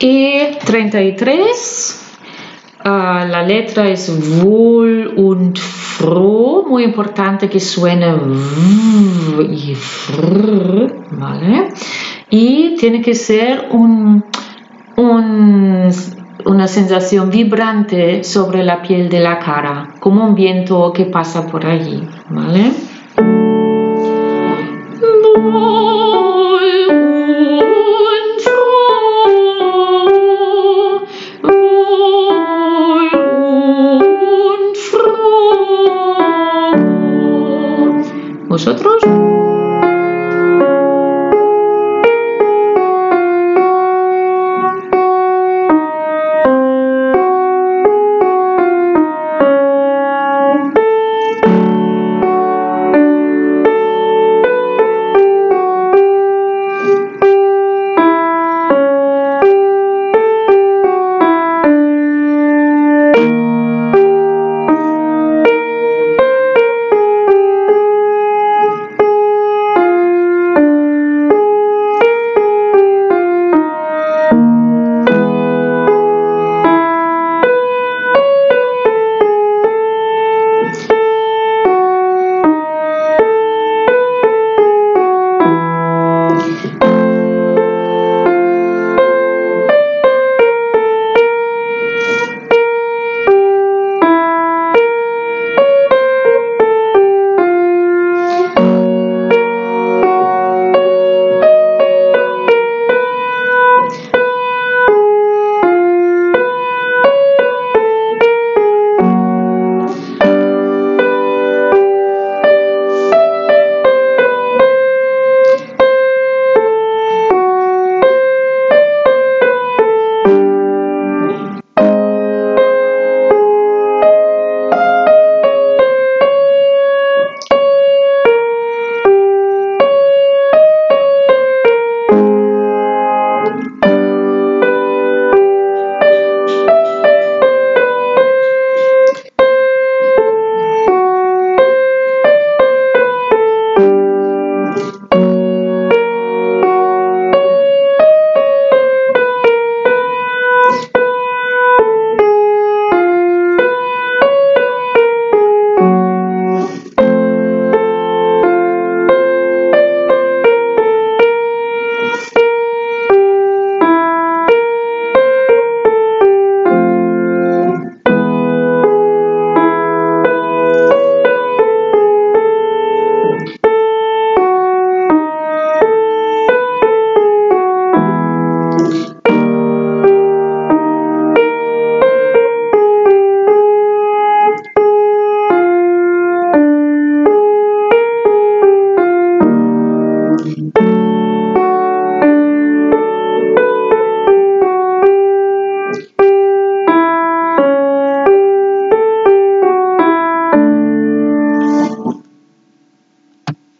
Y 33. ah, la letra es wohl und froh, muy importante que suene v y fr, ¿vale? Y tiene que ser un- una sensación vibrante sobre la piel de la cara, como un viento que pasa por allí, ¿vale? ¿Vosotros?